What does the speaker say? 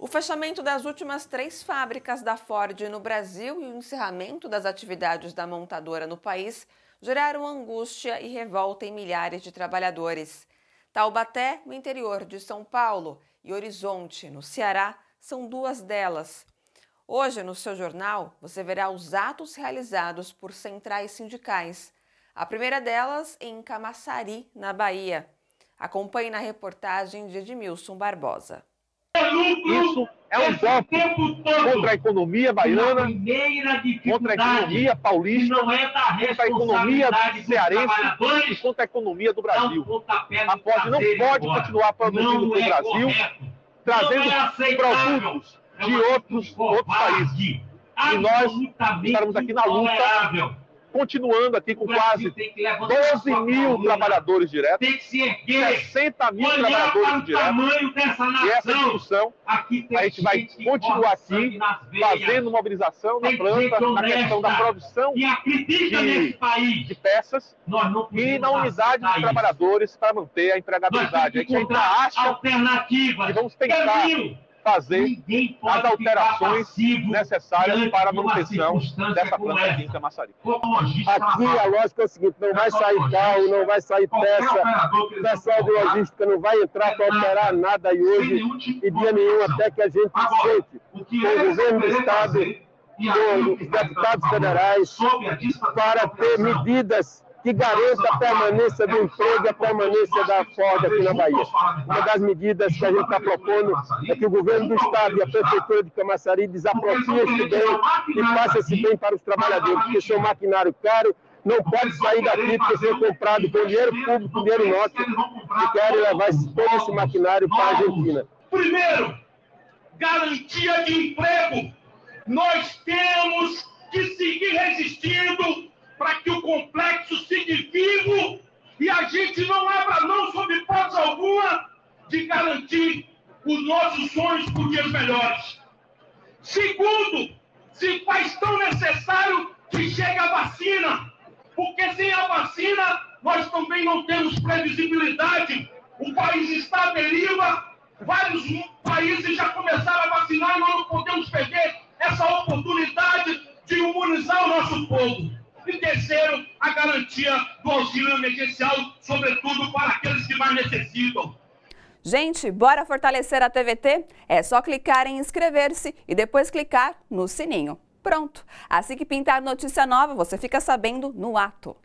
O fechamento das últimas três fábricas da Ford no Brasil e o encerramento das atividades da montadora no país geraram angústia e revolta em milhares de trabalhadores. Taubaté, no interior de São Paulo, e Horizonte, no Ceará, são duas delas. Hoje, no seu jornal, você verá os atos realizados por centrais sindicais. A primeira delas em Camaçari, na Bahia. Acompanhe na reportagem de Edmilson Barbosa. Isso é um golpe contra a economia baiana, contra a economia paulista, é contra a economia cearense e contra a economia do Brasil. A Ford não pode continuar produzindo para o é Brasil, trazendo é produtos de outros, outros países. E nós estaremos aqui na luta continuando aqui com quase 12 mil trabalhadores diretos, 60 mil trabalhadores diretos. E essa discussão, a gente vai continuar aqui fazendo mobilização na planta, na questão da produção de, de peças e na unidade de trabalhadores para manter a empregabilidade. A gente ainda acha que vamos pensar fazer as alterações necessárias para a manutenção dessa planta aqui em Camaçari. Aqui a lógica é o seguinte, não vai sair carro, não vai sair peça, o pessoal de logística não vai entrar para operar nada. aí hoje e dia nenhum até que a gente sente o governo do Estado, os deputados federais, para ter medidas que garanta a permanência do emprego e a permanência da Ford aqui na Bahia. Uma das medidas que a gente está propondo é que o governo do Estado e a Prefeitura de Camaçari desaprociem esse bem e façam esse bem para os trabalhadores, porque um maquinário caro, não pode sair daqui porque foi comprado com dinheiro público, dinheiro nosso, e querem levar todo esse maquinário para a Argentina. Primeiro, garantia de emprego. Nós temos que seguir resistindo para que o complexo siga vivo e a gente não abra mão, sob hipótese alguma, de garantir os nossos sonhos por dias melhores. Segundo, se faz tão necessário que chegue a vacina, porque sem a vacina nós também não temos previsibilidade. O país está à deriva, vários países já começaram a vacinar e nós não podemos perder essa oportunidade de imunizar o nosso povo. A garantia do auxílio emergencial, sobretudo para aqueles que mais necessitam. Gente, bora fortalecer a TVT? É só clicar em inscrever-se e depois clicar no sininho. Pronto! Assim que pintar notícia nova, você fica sabendo no ato.